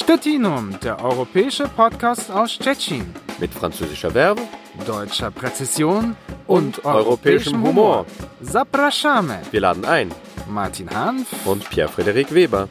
Stettinum, der europäische Podcast aus Tschechien. Mit französischer Verbe, deutscher Präzision und, und europäischem Humor. Zapraszamy. Wir laden ein. Martin Hanf und Pierre-Frederik Weber.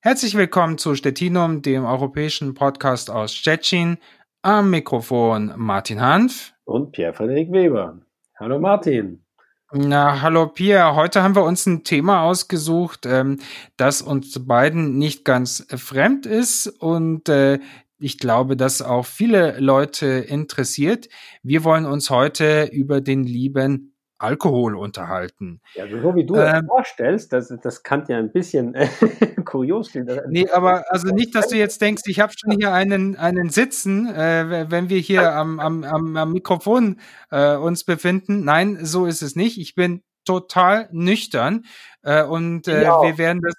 Herzlich willkommen zu Stettinum, dem europäischen Podcast aus Tschechien. Am Mikrofon Martin Hanf und Pierre-Frederik Weber. Hallo Martin. Na, hallo Pia. Heute haben wir uns ein Thema ausgesucht, ähm, das uns beiden nicht ganz äh, fremd ist und äh, ich glaube, das auch viele Leute interessiert. Wir wollen uns heute über den lieben Alkohol unterhalten. Ja, so wie du ähm, das vorstellst, das, das kann ja ein bisschen äh, kurios sein. Nee, aber also nicht, dass du jetzt denkst, ich habe schon hier einen, einen Sitzen, äh, wenn wir hier am, am, am Mikrofon äh, uns befinden. Nein, so ist es nicht. Ich bin total nüchtern. Äh, und äh, ja. wir werden das,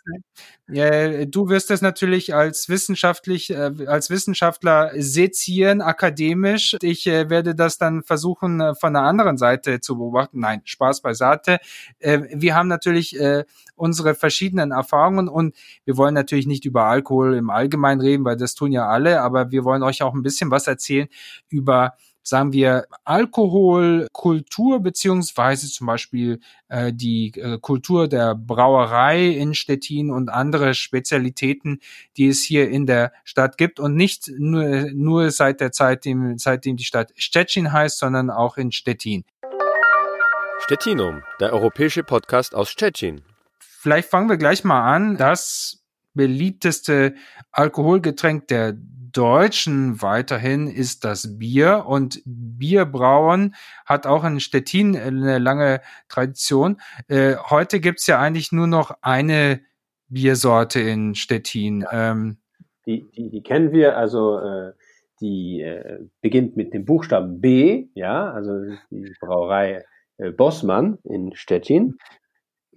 äh, du wirst das natürlich als wissenschaftlich, äh, als Wissenschaftler sezieren, akademisch. Ich äh, werde das dann versuchen, äh, von der anderen Seite zu beobachten. Nein, Spaß beiseite. Äh, wir haben natürlich äh, unsere verschiedenen Erfahrungen und wir wollen natürlich nicht über Alkohol im Allgemeinen reden, weil das tun ja alle, aber wir wollen euch auch ein bisschen was erzählen über sagen wir, Alkoholkultur beziehungsweise zum Beispiel äh, die äh, Kultur der Brauerei in Stettin und andere Spezialitäten, die es hier in der Stadt gibt und nicht nur, nur seit der Zeit, dem, seitdem die Stadt Stettin heißt, sondern auch in Stettin. Stettinum, der europäische Podcast aus Stettin. Vielleicht fangen wir gleich mal an. Das beliebteste Alkoholgetränk der Deutschen weiterhin ist das Bier und Bierbrauen hat auch in Stettin eine lange Tradition. Äh, heute gibt's ja eigentlich nur noch eine Biersorte in Stettin. Ähm, die, die, die kennen wir, also äh, die äh, beginnt mit dem Buchstaben B, ja, also die Brauerei äh, Bossmann in Stettin.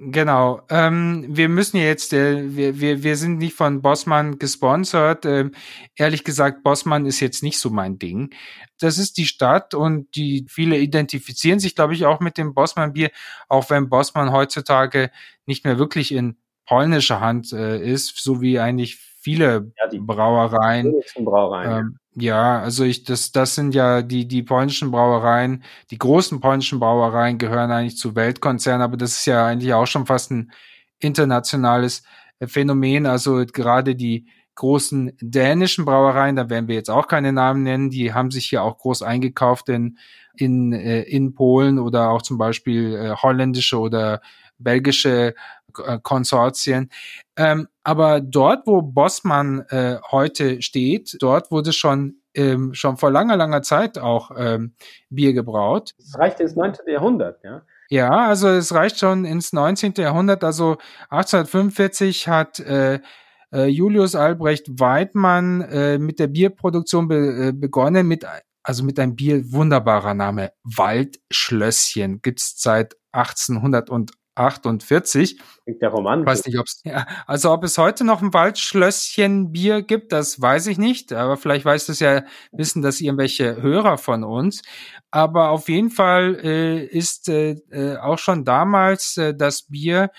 Genau. Ähm, wir müssen jetzt, äh, wir, wir, wir sind nicht von Bossmann gesponsert. Ähm, ehrlich gesagt, Bossmann ist jetzt nicht so mein Ding. Das ist die Stadt und die viele identifizieren sich, glaube ich, auch mit dem Bossmann-Bier, auch wenn Bossmann heutzutage nicht mehr wirklich in polnischer Hand äh, ist, so wie eigentlich viele ja, die Brauereien. Brauereien. Ähm, ja, also ich, das, das sind ja die, die polnischen Brauereien, die großen polnischen Brauereien gehören eigentlich zu Weltkonzernen, aber das ist ja eigentlich auch schon fast ein internationales äh, Phänomen. Also gerade die großen dänischen Brauereien, da werden wir jetzt auch keine Namen nennen, die haben sich hier auch groß eingekauft in, in, äh, in Polen oder auch zum Beispiel äh, holländische oder belgische Konsortien. Ähm, aber dort, wo Bossmann äh, heute steht, dort wurde schon ähm, schon vor langer, langer Zeit auch ähm, Bier gebraut. Das reicht ins 19. Jahrhundert, ja? Ja, also es reicht schon ins 19. Jahrhundert. Also 1845 hat äh, äh, Julius Albrecht Weidmann äh, mit der Bierproduktion be äh, begonnen, mit also mit einem Bier wunderbarer Name Waldschlösschen gibt's seit 1800 und 48. Der Roman. Weiß nicht, ob's, ja, also ob es heute noch ein Waldschlösschen Bier gibt, das weiß ich nicht, aber vielleicht weiß das ja, wissen das irgendwelche Hörer von uns. Aber auf jeden Fall äh, ist äh, äh, auch schon damals äh, das Bier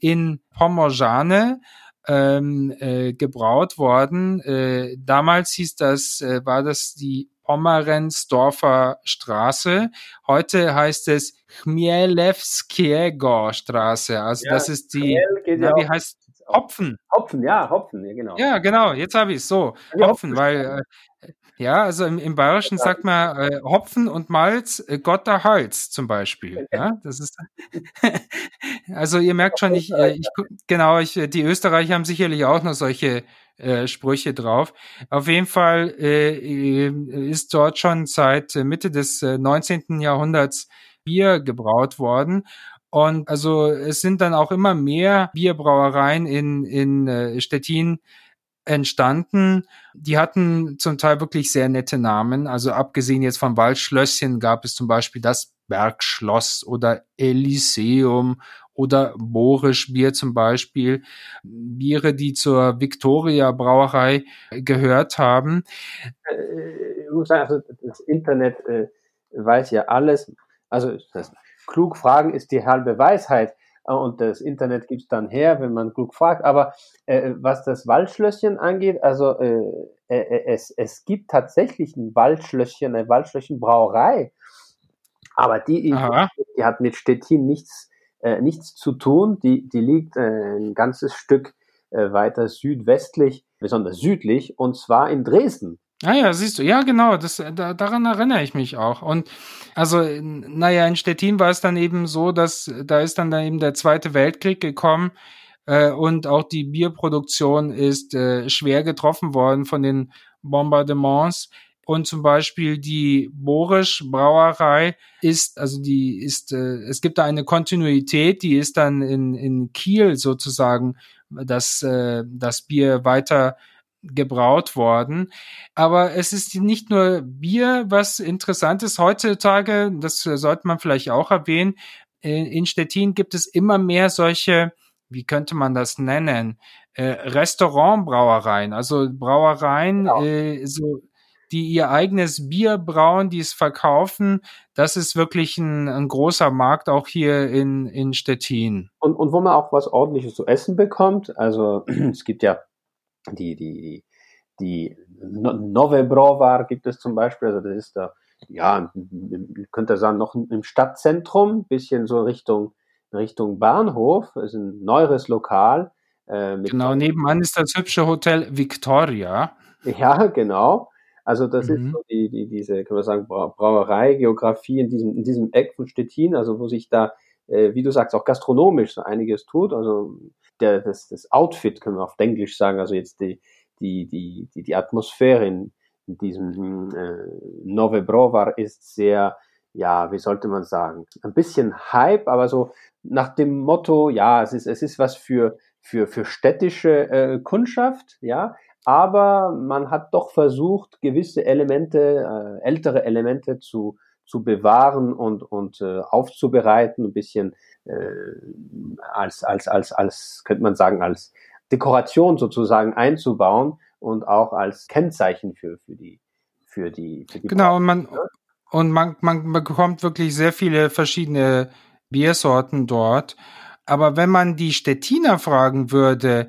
in Pomorjane ähm, äh, gebraut worden. Äh, damals hieß das, äh, war das die Pomerensdorfer Straße. Heute heißt es Chmielewskiego Straße. Also ja, das ist die, na, wie heißt Hopfen. Hopfen, ja, Hopfen, ja, genau. Ja, genau, jetzt habe ich es so. Ja, Hopfen, weil, äh, ja, also im, im Bayerischen ja, sagt man äh, Hopfen und Malz, äh, Gott der Hals zum Beispiel. Ja, das ist, also ihr merkt schon, ich, äh, ich genau, ich, die Österreicher haben sicherlich auch noch solche äh, Sprüche drauf. Auf jeden Fall äh, ist dort schon seit Mitte des äh, 19. Jahrhunderts Bier gebraut worden. Und also es sind dann auch immer mehr Bierbrauereien in, in äh, Stettin entstanden. Die hatten zum Teil wirklich sehr nette Namen. Also abgesehen jetzt vom Waldschlösschen gab es zum Beispiel das Bergschloss oder Elyseum oder Borisch Bier zum Beispiel. Biere, die zur Victoria Brauerei gehört haben. Äh, ich muss sagen, also das Internet äh, weiß ja alles. Also das, klug fragen ist die halbe Weisheit. äh, und das Internet gibt's dann her, wenn man klug fragt. Aber äh, was das Waldschlösschen angeht, also äh, äh, äh es, es gibt tatsächlich ein Waldschlösschen, eine Waldschlösschenbrauerei, aber die, die hat mit Stettin nichts, äh, nichts zu tun. Die, die liegt äh, ein ganzes Stück äh, weiter südwestlich, besonders südlich, und zwar in Dresden. Ah ja, siehst du, ja genau, das, da, daran erinnere ich mich auch. Und also, naja, in Stettin war es dann eben so, dass da ist dann, dann eben der Zweite Weltkrieg gekommen äh, und auch die Bierproduktion ist äh, schwer getroffen worden von den Bombardements. Und zum Beispiel die Borisch Brauerei ist, also die ist, äh, es gibt da eine Kontinuität, die ist dann in, in Kiel sozusagen das, äh, das Bier weiter gebraut worden. Aber es ist nicht nur Bier, was interessant ist. Heutzutage, das sollte man vielleicht auch erwähnen, in Stettin gibt es immer mehr solche, wie könnte man das nennen, äh, Restaurantbrauereien, also Brauereien, genau. äh, so, die ihr eigenes Bier brauen, die es verkaufen. Das ist wirklich ein, ein großer Markt auch hier in, in Stettin. Und, und wo man auch was ordentliches zu essen bekommt. Also es gibt ja die, die, die Nove Brovar gibt es zum Beispiel, also das ist da, ja, könnte sagen, noch im Stadtzentrum, bisschen so Richtung, Richtung Bahnhof, das ist ein neueres Lokal. Äh, genau, nebenan ist das hübsche Hotel Victoria. Ja, genau. Also das mhm. ist so die, die, diese, kann man sagen, Brauerei, Geografie in diesem, in diesem Eck von Stettin, also wo sich da, äh, wie du sagst, auch gastronomisch so einiges tut. Also der, das, das Outfit, können wir auf Englisch sagen, also jetzt die, die, die, die, die Atmosphäre in, in diesem äh, Nove Brovar ist sehr, ja, wie sollte man sagen, ein bisschen Hype, aber so nach dem Motto, ja, es ist, es ist was für, für, für städtische äh, Kundschaft, ja, aber man hat doch versucht, gewisse Elemente, äh, ältere Elemente zu, zu bewahren und, und äh, aufzubereiten, ein bisschen äh, als, als, als, als, könnte man sagen, als Dekoration sozusagen einzubauen und auch als Kennzeichen für, für die, für die, für die Genau, und man, und man, man bekommt wirklich sehr viele verschiedene Biersorten dort. Aber wenn man die Stettiner fragen würde,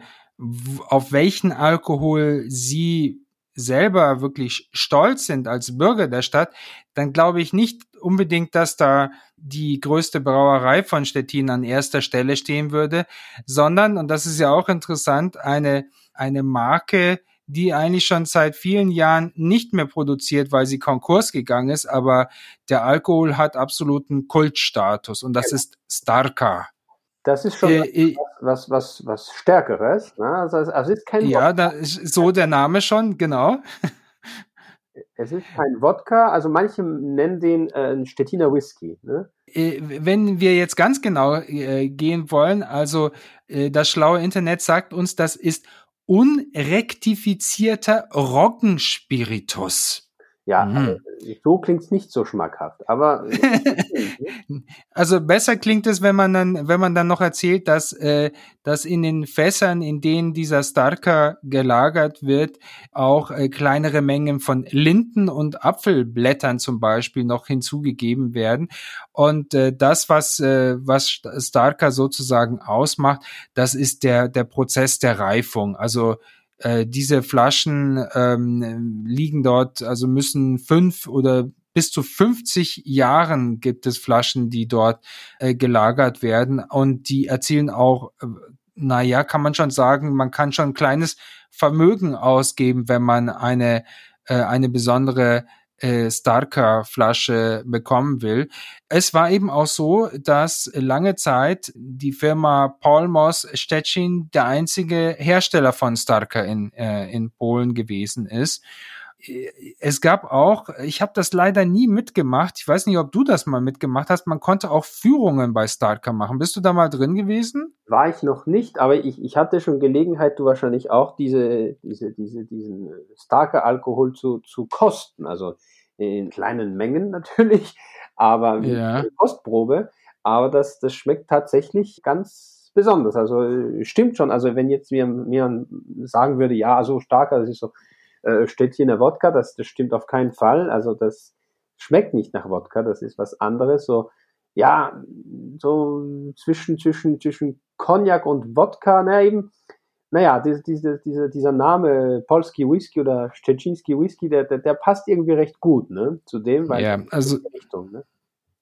auf welchen Alkohol sie selber wirklich stolz sind als Bürger der Stadt, dann glaube ich nicht unbedingt, dass da die größte Brauerei von Stettin an erster Stelle stehen würde, sondern, und das ist ja auch interessant, eine, eine Marke, die eigentlich schon seit vielen Jahren nicht mehr produziert, weil sie Konkurs gegangen ist, aber der Alkohol hat absoluten Kultstatus und das genau. ist Starka. Das ist schon äh, äh was, was, was Stärkeres. Ne? Also, also ist kein Ja, da ist so der Name schon, genau. Es ist kein Wodka, also manche nennen den äh, Stettiner Whisky. Ne? Äh, wenn wir jetzt ganz genau äh, gehen wollen, also äh, das schlaue Internet sagt uns, das ist unrektifizierter Roggenspiritus. Ja, mhm. also, so klingt's nicht so schmackhaft, aber also besser klingt es, wenn man dann, wenn man dann noch erzählt, dass, äh, dass in den Fässern, in denen dieser Starker gelagert wird, auch äh, kleinere Mengen von Linden und Apfelblättern zum Beispiel noch hinzugegeben werden. Und äh, das, was, äh, was Starker sozusagen ausmacht, das ist der, der Prozess der Reifung. Also äh, diese Flaschen ähm, liegen dort, also müssen fünf oder bis zu 50 Jahren gibt es Flaschen, die dort äh, gelagert werden. Und die erzielen auch, äh, naja, kann man schon sagen, man kann schon ein kleines Vermögen ausgeben, wenn man eine, äh, eine besondere äh, Starker-Flasche bekommen will. Es war eben auch so, dass lange Zeit die Firma Polmos Stettin der einzige Hersteller von Starker in, äh, in Polen gewesen ist es gab auch, ich habe das leider nie mitgemacht. Ich weiß nicht, ob du das mal mitgemacht hast. Man konnte auch Führungen bei Starker machen. Bist du da mal drin gewesen? War ich noch nicht, aber ich, ich hatte schon Gelegenheit, du wahrscheinlich auch, diese, diese, diese, diesen Starker Alkohol zu, zu kosten. Also in kleinen Mengen natürlich, aber ja. Kostprobe. Aber das, das schmeckt tatsächlich ganz besonders. Also stimmt schon. Also wenn jetzt mir, mir sagen würde, ja, so starker, das ist so äh, Städtchener Wodka, das, das stimmt auf keinen Fall. Also das schmeckt nicht nach Wodka, das ist was anderes. So ja, so zwischen, zwischen, zwischen Cognac und Wodka, na eben, naja, diese, diese, diese, dieser Name Polski Whisky oder Szczeciński Whisky, der, der, der passt irgendwie recht gut, ne, zu dem, weil ja, also, Richtung, ne?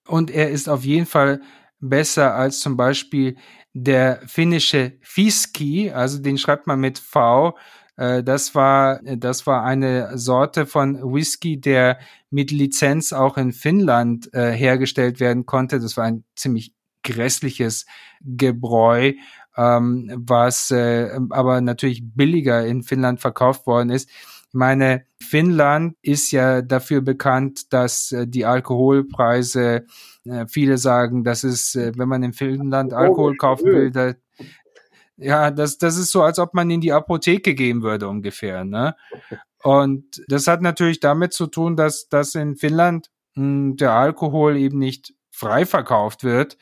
Und er ist auf jeden Fall besser als zum Beispiel der finnische Fiski, also den schreibt man mit V. Äh, das war, das war eine Sorte von Whisky, der mit Lizenz auch in Finnland äh, hergestellt werden konnte. Das war ein ziemlich grässliches Gebräu, ähm, was äh, aber natürlich billiger in Finnland verkauft worden ist. Ich meine, Finnland ist ja dafür bekannt, dass äh, die Alkoholpreise, äh, viele sagen, dass es, äh, wenn man in Finnland Alkohol kaufen will, da, ja, das, das ist so, als ob man in die Apotheke gehen würde ungefähr. Ne? Und das hat natürlich damit zu tun, dass, dass in Finnland mh, hm, der Alkohol eben nicht frei verkauft wird,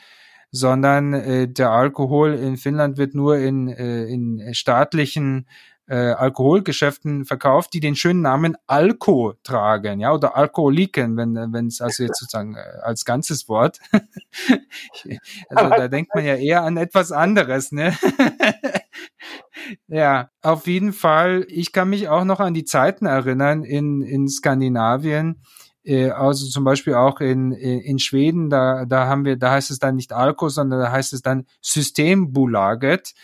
sondern äh, der Alkohol in Finnland wird nur in, äh, in staatlichen äh, Alkoholgeschäften verkauft, die den schönen Namen Alko tragen, ja, oder Alkoholiken, wenn wenn es also jetzt sozusagen äh, als ganzes Wort. also da denkt man ja eher an etwas anderes, ne? ja, auf jeden Fall. Ich kann mich auch noch an die Zeiten erinnern in in Skandinavien äh, also zum Beispiel auch in, in Schweden, da, da haben wir, da heißt es dann nicht Alko, sondern da heißt es dann Systembolaget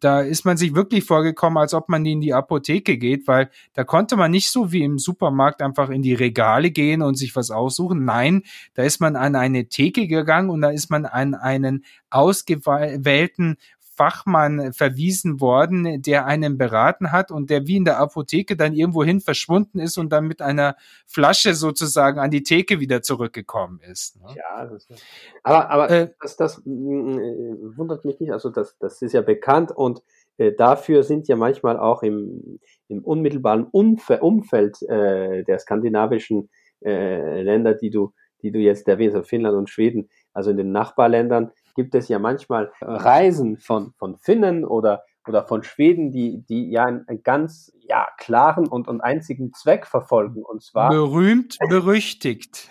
da ist man sich wirklich vorgekommen, als ob man in die Apotheke geht, weil da konnte man nicht so wie im Supermarkt einfach in die Regale gehen und sich was aussuchen. Nein, da ist man an eine Theke gegangen und da ist man an einen ausgewählten Fachmann verwiesen worden, der einen beraten hat und der wie in der Apotheke dann irgendwohin verschwunden ist und dann mit einer Flasche sozusagen an die Theke wieder zurückgekommen ist. Ne? Ja, das ist, aber, aber äh, das, das äh, wundert mich nicht. Also das, das ist ja bekannt und äh, dafür sind ja manchmal auch im, im unmittelbaren Umfe Umfeld äh, der skandinavischen äh, Länder, die du, die du jetzt erwähnst, also Finnland und Schweden, also in den Nachbarländern, gibt es ja manchmal Reisen von, von Finnen oder, oder von Schweden, die, die ja einen, ganz ja, klaren und, und einzigen Zweck verfolgen. Und zwar. Berühmt, berüchtigt.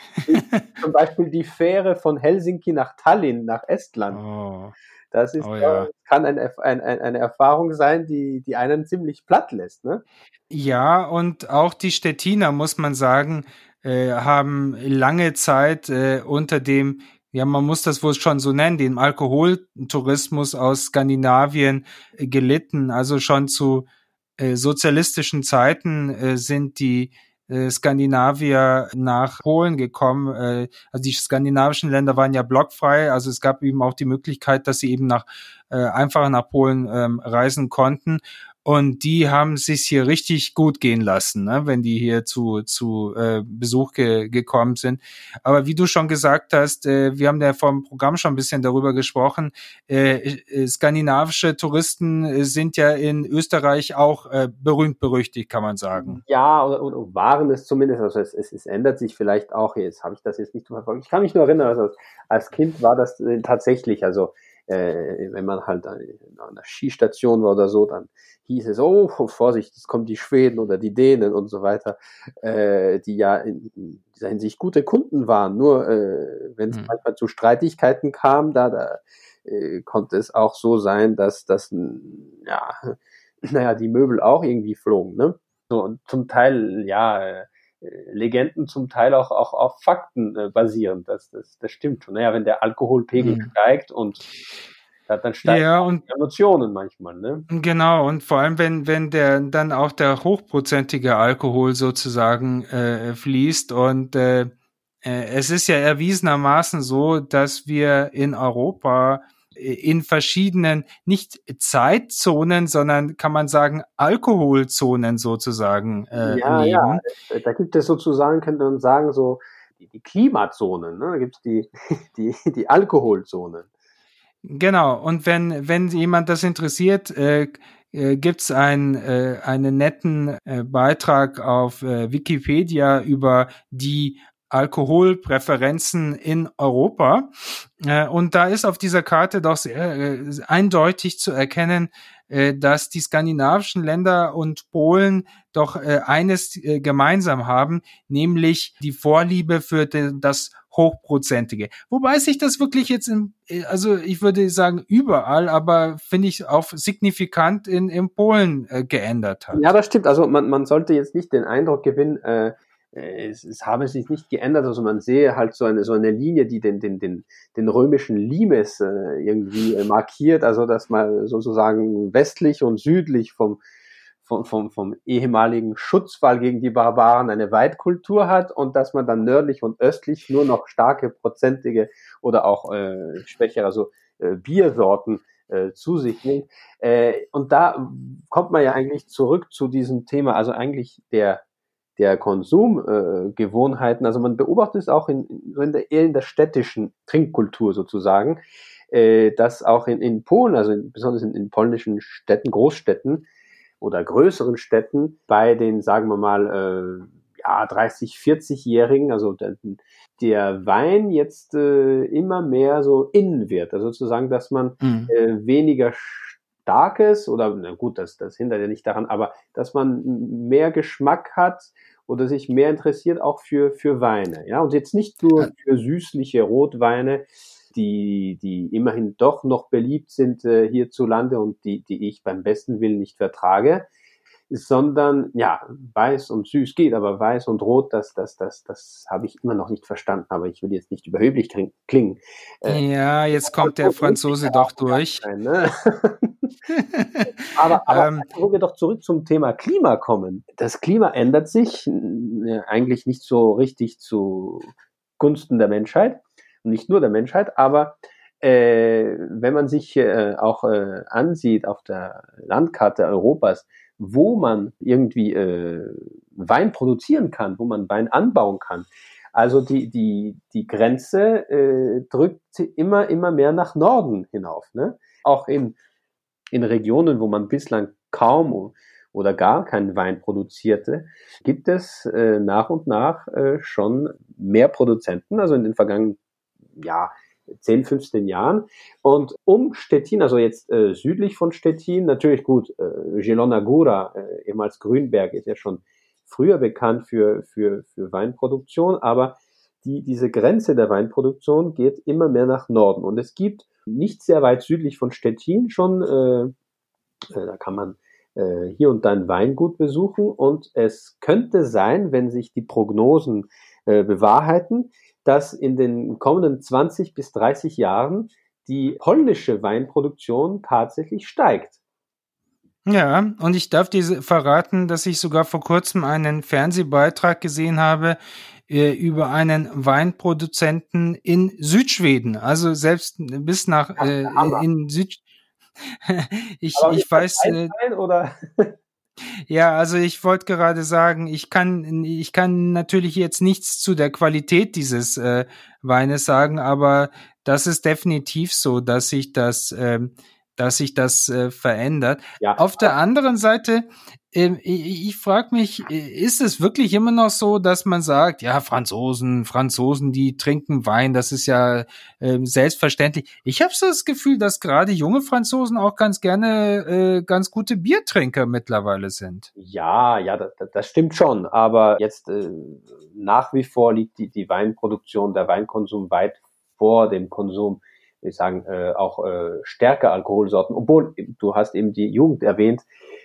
zum Beispiel die Fähre von Helsinki nach Tallinn, nach Estland. Oh. Das ist, oh, ja. kann eine, eine, eine Erfahrung sein, die, die einen ziemlich platt lässt. Ne? Ja, und auch die Stettiner, muss man sagen, äh, haben lange Zeit äh, unter dem ja, man muss das wohl schon so nennen, den Alkoholtourismus aus Skandinavien äh, gelitten. Also schon zu äh, sozialistischen Zeiten äh, sind die Skandinavier nach Polen gekommen. Also die skandinavischen Länder waren ja blockfrei, also es gab eben auch die Möglichkeit, dass sie eben nach äh, einfacher nach Polen ähm, reisen konnten. Und die haben sich hier richtig gut gehen lassen, ne, wenn die hier zu, zu äh, Besuch ge gekommen sind. Aber wie du schon gesagt hast, äh, wir haben ja vom Programm schon ein bisschen darüber gesprochen, äh, äh, skandinavische Touristen äh, sind ja in Österreich auch äh, berühmt berüchtigt, kann man sagen. Ja, oder, oder waren es zumindest. Also es, es, es ändert sich vielleicht auch. Jetzt habe ich das jetzt nicht verfolgt. Ich kann mich nur erinnern, also als Kind war das äh, tatsächlich, also äh, wenn man halt an, einer Skistation war oder so, dann hieß es, oh, Vorsicht, es kommen die Schweden oder die Dänen und so weiter, äh, die ja in, in dieser Hinsicht gute Kunden waren. Nur äh, wenn es mhm. manchmal zu Streitigkeiten kam, da, da äh, konnte es auch so sein, dass das, ja, naja, die Möbel auch irgendwie flogen, ne? So, und zum Teil, ja, äh, Legenden zum Teil auch, auch auf Fakten äh, basierend. Das, das, das stimmt schon. Naja, wenn der Alkoholpegel mhm. steigt und dann steigen ja, und, Emotionen manchmal, ne? Genau, und vor allem, wenn, wenn der dann auch der hochprozentige Alkohol sozusagen äh, fließt und äh, äh es ist ja erwiesenermaßen so, dass wir in Europa in verschiedenen, nicht Zeitzonen, sondern kann man sagen Alkoholzonen sozusagen äh, ja, leben. Ja, da gibt es sozusagen, könnte man sagen, so die, die Klimazonen, ne? da gibt es die, die, die Alkoholzonen. Genau, und wenn, wenn jemand das interessiert, äh, äh, gibt es ein, äh, einen netten äh, Beitrag auf äh, Wikipedia über die Alkoholpräferenzen in Europa. Äh, und da ist auf dieser Karte doch sehr äh, eindeutig zu erkennen, äh, dass die skandinavischen Länder und Polen doch eines gemeinsam haben, nämlich die Vorliebe für das hochprozentige. Wobei sich das wirklich jetzt in, also ich würde sagen überall, aber finde ich auch signifikant in, in Polen geändert hat. Ja, das stimmt. Also man, man sollte jetzt nicht den Eindruck gewinnen, äh, es, es habe sich nicht geändert, also man sehe halt so eine so eine Linie, die den den den den römischen Limes äh, irgendwie äh, markiert, also dass man sozusagen westlich und südlich vom vom, vom, vom ehemaligen Schutzwall gegen die Barbaren eine Weitkultur hat und dass man dann nördlich und östlich nur noch starke prozentige oder auch äh, schwächere, also äh, Biersorten äh, zu sich nimmt. Äh, und da kommt man ja eigentlich zurück zu diesem Thema, also eigentlich der der Konsumgewohnheiten. Äh, also man beobachtet es auch in, in, der, eher in der städtischen Trinkkultur sozusagen, äh, dass auch in, in Polen, also in, besonders in, in polnischen Städten, Großstädten, oder größeren Städten bei den, sagen wir mal, äh, ja, 30, 40-Jährigen, also der, der, Wein jetzt äh, immer mehr so innen wird. Also sozusagen, dass man mhm. äh, weniger starkes oder, na gut, das, das hindert ja nicht daran, aber dass man mehr Geschmack hat oder sich mehr interessiert auch für, für Weine. Ja, und jetzt nicht nur für süßliche Rotweine, die, die immerhin doch noch beliebt sind äh, hierzulande und die, die ich beim besten Willen nicht vertrage, sondern ja, weiß und süß geht, aber weiß und rot, das, das, das, das habe ich immer noch nicht verstanden, aber ich will jetzt nicht überheblich klingen. Äh, ja, jetzt kommt der Franzose doch durch. Sein, ne? aber aber ähm, wo wir doch zurück zum Thema Klima kommen. Das Klima ändert sich äh, eigentlich nicht so richtig zu Gunsten der Menschheit nicht nur der Menschheit, aber äh, wenn man sich äh, auch ansieht auf der Landkarte Europas, wo man irgendwie äh, Wein produzieren kann, wo man Wein anbauen kann. Also die, die, die Grenze äh, drückt immer, immer mehr nach Norden hinauf. Ne? Auch in, in Regionen, wo man bislang kaum oder gar keinen Wein produzierte, gibt es äh, nach und nach äh, schon mehr Produzenten. Also in den vergangenen ja, 10, 15 Jahren. Und um Stettin, also jetzt äh, südlich von Stettin, natürlich gut, äh, Gelona Gura, äh, ehemals Grünberg, ist ja schon früher bekannt für, für, für Weinproduktion, aber die, diese Grenze der Weinproduktion geht immer mehr nach Norden. Und es gibt nicht sehr weit südlich von Stettin schon, äh, äh, da kann man äh, hier und da ein Weingut besuchen. Und es könnte sein, wenn sich die Prognosen äh, bewahrheiten, dass in den kommenden 20 bis 30 Jahren die polnische Weinproduktion tatsächlich steigt. Ja, und ich darf dir verraten, dass ich sogar vor kurzem einen Fernsehbeitrag gesehen habe äh, über einen Weinproduzenten in Südschweden. Also selbst bis nach äh, in Süd. ich, ich weiß. Äh, oder? Ja, also ich wollte gerade sagen, ich kann, ich kann natürlich jetzt nichts zu der Qualität dieses äh, Weines sagen, aber das ist definitiv so, dass sich das, äh, dass sich das äh, verändert. Ja. Auf der anderen Seite ähm, ich, ich frage mich, äh, ist es wirklich immer noch so, dass man sagt, ja, Franzosen, Franzosen, die trinken Wein, das ist ja äh, selbstverständlich. Ich habe so das Gefühl, dass gerade junge Franzosen auch ganz gerne äh, ganz gute Biertrinker mittlerweile sind. Ja, ja, das, das stimmt schon. Aber jetzt äh, nach wie vor liegt die, die Weinproduktion, der Weinkonsum weit vor dem Konsum ich sagen, äh, auch äh, stärker Alkoholsorten, obwohl du hast eben die Jugend erwähnt,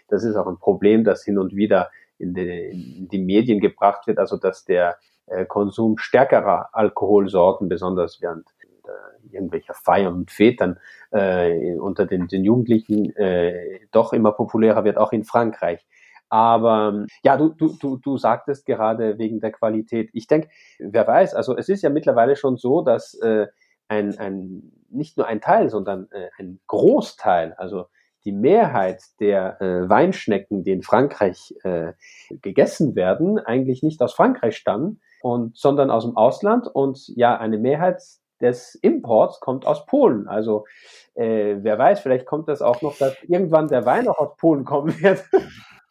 das ist auch ein Problem, das hin und wieder in die, in die Medien gebracht wird, also dass der äh, Konsum stärkerer Alkoholsorten, besonders während äh, irgendwelcher Feiern und Vätern äh, unter den, den Jugendlichen äh, doch immer populärer wird, auch in Frankreich. Aber ja, du, du, du, du sagtest gerade wegen der Qualität. Ich denke, wer weiß, also es ist ja mittlerweile schon so, dass äh, ein, ein nicht nur ein Teil, sondern äh, ein Großteil, also die Mehrheit der äh, Weinschnecken, die in Frankreich äh, gegessen werden, eigentlich nicht aus Frankreich stammen, und, sondern aus dem Ausland. Und ja, eine Mehrheit des Imports kommt aus Polen. Also äh, wer weiß, vielleicht kommt das auch noch, dass irgendwann der Wein auch aus Polen kommen wird.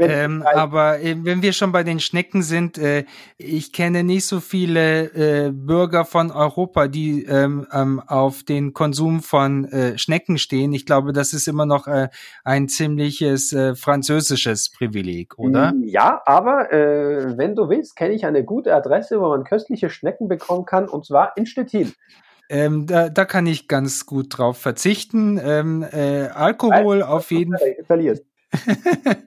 Ähm, aber äh, wenn wir schon bei den Schnecken sind, äh, ich kenne nicht so viele äh, Bürger von Europa, die ähm, ähm, auf den Konsum von äh, Schnecken stehen. Ich glaube, das ist immer noch äh, ein ziemliches äh, französisches Privileg, oder? Mm, ja, aber wenn du willst, kenne ich eine gute Adresse, wo man köstliche Schnecken bekommen kann, und zwar in Stettin. Ähm, da, da kann ich ganz gut drauf verzichten. Ähm, äh, Alkohol auf jeden Fall.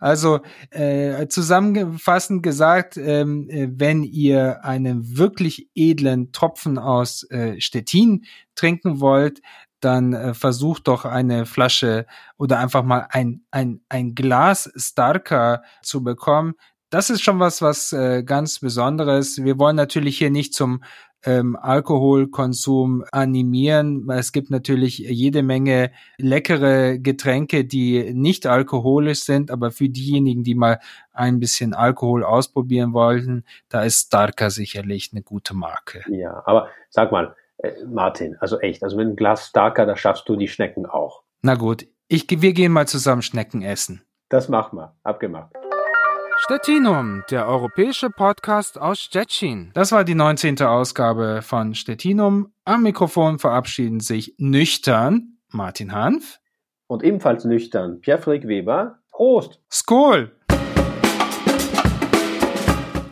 Also äh, zusammenfassend gesagt, ähm, äh, wenn ihr einen wirklich edlen Tropfen aus äh, Stettin trinken wollt, dann äh, versucht doch eine Flasche oder einfach mal ein, ein, ein Glas Starker zu bekommen. Das ist schon was, was äh, ganz Besonderes. Wir wollen natürlich hier nicht zum ähm, Alkoholkonsum animieren. Es gibt natürlich jede Menge leckere Getränke, die nicht alkoholisch sind, aber für diejenigen, die mal ein bisschen Alkohol ausprobieren wollten, da ist Starka sicherlich eine gute Marke. Ja, aber sag mal, äh, Martin, also echt, also mit einem Glas Starker, da schaffst du die Schnecken auch. Na gut, ich, wir gehen mal zusammen Schnecken essen. Das machen wir, abgemacht. Stettinum, der europäische Podcast aus Stettin. Das war die 19. Ausgabe von Stettinum. Am Mikrofon verabschieden sich nüchtern Martin Hanf. Und ebenfalls nüchtern Pierre-Frick Weber. Prost! Skol!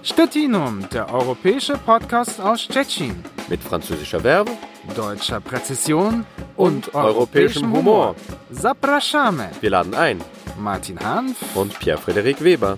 Stettinum, der europäische Podcast aus Stettin. Mit französischer Werbung, deutscher Präzision und, und europäischem Humor. Zapraszamy. Wir laden ein. Martin Hanf und Pierre-Frederik Weber.